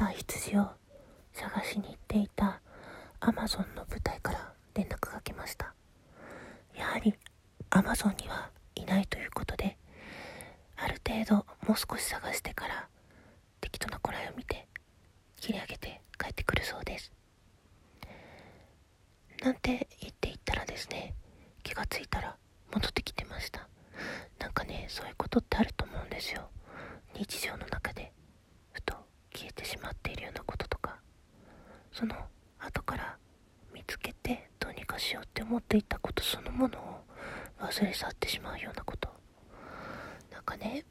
た羊を探しに行っていたアマゾンの部隊から連絡が来ました。やはりアマゾンにはいないということである程度もう少し探してから適当なこらえを見て切り上げて帰ってくるそうです。なんて言っていったらですね気がついたら戻ってきてました。なんかねそういうことってあると思うんですよ日常の中でふと消えてしまっているようなこととかその後から見つけてどうにかしようって思っていたことそのものを忘れ去ってしまうようなこと。なんかね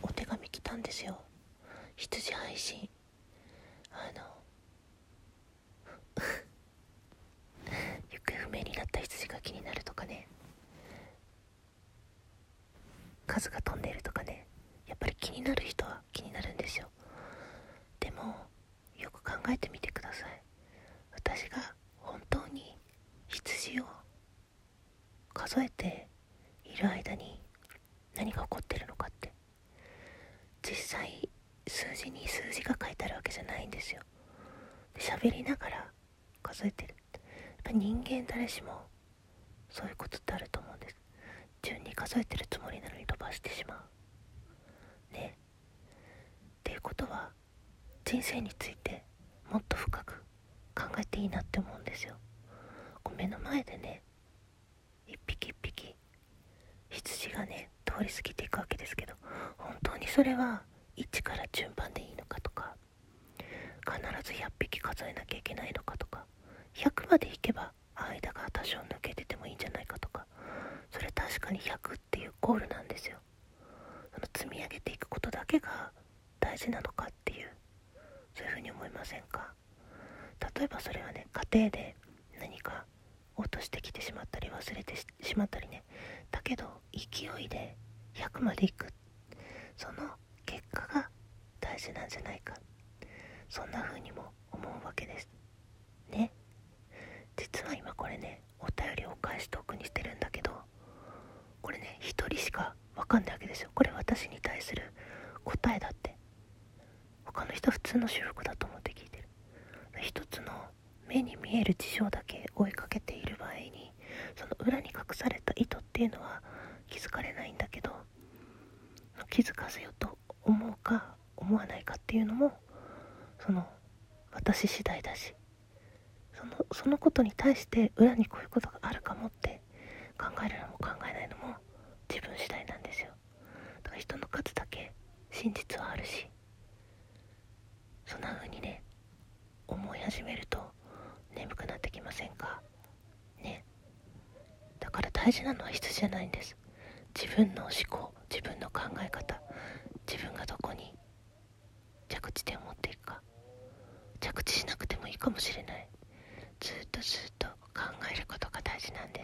お手紙来たんですよ。羊配信。あの 行方不明になった羊が気になるとかね。数が飛んでるとかね。やっぱり気になる人は気になるんですよでもよく考えてみてください私が本当に羊を数えている間に何が起こってるのかって。実際数字に数字が書いてあるわけじゃないんですよ。喋りながら数えてる。やっぱ人間誰しもそういうことってあると思うんです。順に数えてるつもりなのに飛ばしてしまう。ね。っていうことは人生についてもっと深く考えていいなって思うんですよ。こう目の前でね一匹一匹羊がね通り過ぎていくわけですけど本当にそれは1から順番でいいのかとか必ず100匹数えなきゃいけないのかとか100までいけば間が多少抜けててもいいんじゃないかとかそれ確かに100っていうゴールなんですよ。その積み上げていくことだけが大事なのかっていうそういうふうに思いませんか？例えばそれはね家庭で何か落としてきてしまったり忘れてしまったりね。だけど勢いで100までいくってその結果が大事なんじゃないか。そんな風にも思うわけです。ね。実は今これねお便りを返しておくにしてるんだけどこれね一人しかわかんないわけですよ。これ私に対する答えだって。他の人普通の収録だと思って聞いてる。一つの目に見える事象だけ追いかけている場合にその裏に隠された意図っていうのは気づかれないんだけど気づかせようと思うか思わないかっていうのもその私次第だしそのそのことに対して裏にこういうことがあるかもって考えるのも考えないのも自分次第なんですよ。だから人の数だけ真実はあるしそんな風にね思い始めると眠くなってきませんか？ね。だから大事なのは質じゃないんです。自分の思考自分の考え方自分がどこに着地点を持っていくか。着地しなくてもいいかもしれない。ずっとずっと考えることが大事なんです。